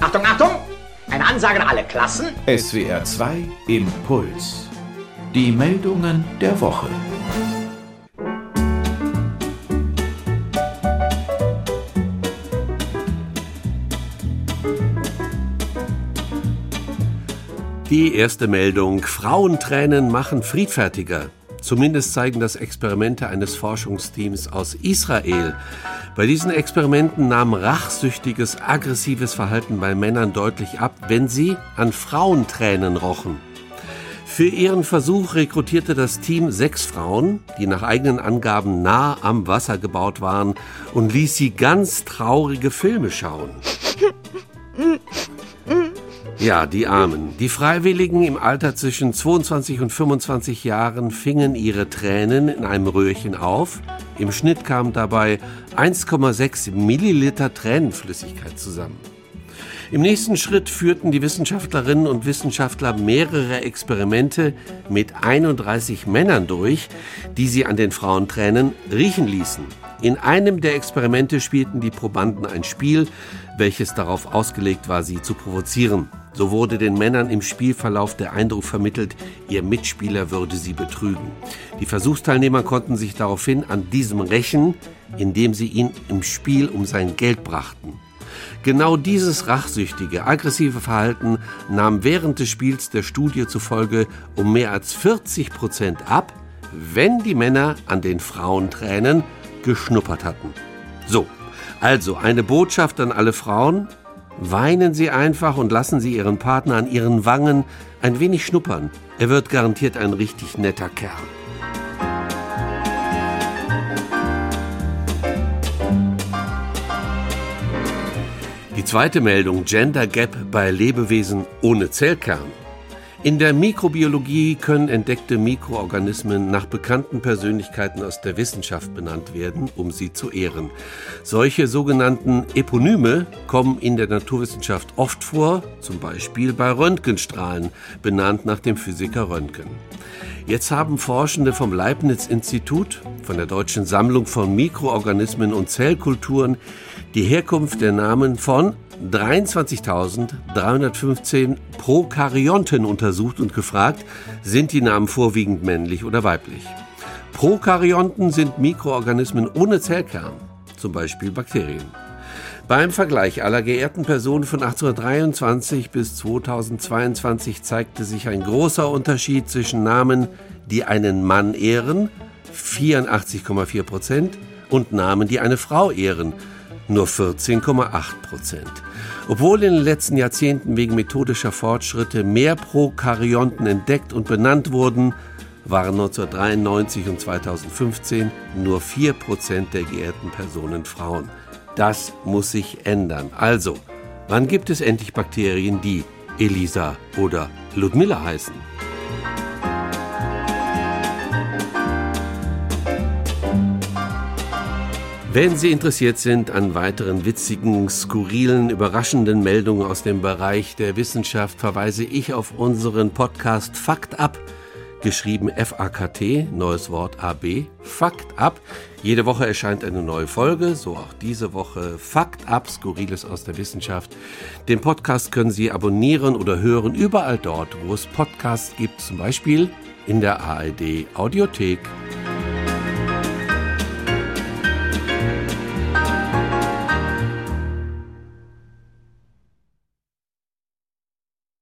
Achtung, Achtung! Eine Ansage an alle Klassen. SWR 2 Impuls. Die Meldungen der Woche. Die erste Meldung. Frauentränen machen friedfertiger. Zumindest zeigen das Experimente eines Forschungsteams aus Israel. Bei diesen Experimenten nahm rachsüchtiges, aggressives Verhalten bei Männern deutlich ab, wenn sie an Frauentränen rochen. Für ihren Versuch rekrutierte das Team sechs Frauen, die nach eigenen Angaben nah am Wasser gebaut waren, und ließ sie ganz traurige Filme schauen. Ja, die Armen. Die Freiwilligen im Alter zwischen 22 und 25 Jahren fingen ihre Tränen in einem Röhrchen auf. Im Schnitt kamen dabei 1,6 Milliliter Tränenflüssigkeit zusammen. Im nächsten Schritt führten die Wissenschaftlerinnen und Wissenschaftler mehrere Experimente mit 31 Männern durch, die sie an den Frauentränen riechen ließen. In einem der Experimente spielten die Probanden ein Spiel, welches darauf ausgelegt war, sie zu provozieren. So wurde den Männern im Spielverlauf der Eindruck vermittelt, ihr Mitspieler würde sie betrügen. Die Versuchsteilnehmer konnten sich daraufhin an diesem rächen, indem sie ihn im Spiel um sein Geld brachten. Genau dieses rachsüchtige, aggressive Verhalten nahm während des Spiels der Studie zufolge um mehr als 40 Prozent ab, wenn die Männer an den Frauentränen geschnuppert hatten. So, also eine Botschaft an alle Frauen, Weinen Sie einfach und lassen Sie Ihren Partner an Ihren Wangen ein wenig schnuppern. Er wird garantiert ein richtig netter Kerl. Zweite Meldung Gender Gap bei Lebewesen ohne Zellkern. In der Mikrobiologie können entdeckte Mikroorganismen nach bekannten Persönlichkeiten aus der Wissenschaft benannt werden, um sie zu ehren. Solche sogenannten Eponyme kommen in der Naturwissenschaft oft vor, zum Beispiel bei Röntgenstrahlen, benannt nach dem Physiker Röntgen. Jetzt haben Forschende vom Leibniz-Institut, von der Deutschen Sammlung von Mikroorganismen und Zellkulturen die Herkunft der Namen von 23.315 Prokaryonten untersucht und gefragt, sind die Namen vorwiegend männlich oder weiblich. Prokaryonten sind Mikroorganismen ohne Zellkern, zum Beispiel Bakterien. Beim Vergleich aller geehrten Personen von 1823 bis 2022 zeigte sich ein großer Unterschied zwischen Namen, die einen Mann ehren, 84,4 Prozent, und Namen, die eine Frau ehren, nur 14,8 Prozent. Obwohl in den letzten Jahrzehnten wegen methodischer Fortschritte mehr Prokaryonten entdeckt und benannt wurden, waren 1993 und 2015 nur 4 Prozent der geehrten Personen Frauen. Das muss sich ändern. Also, wann gibt es endlich Bakterien, die Elisa oder Ludmilla heißen? Wenn Sie interessiert sind an weiteren witzigen, skurrilen, überraschenden Meldungen aus dem Bereich der Wissenschaft, verweise ich auf unseren Podcast Fakt ab, geschrieben F-A-K-T, neues Wort A-B, Fakt ab. Jede Woche erscheint eine neue Folge, so auch diese Woche Fakt ab, Skurriles aus der Wissenschaft. Den Podcast können Sie abonnieren oder hören überall dort, wo es Podcasts gibt, zum Beispiel in der ARD Audiothek.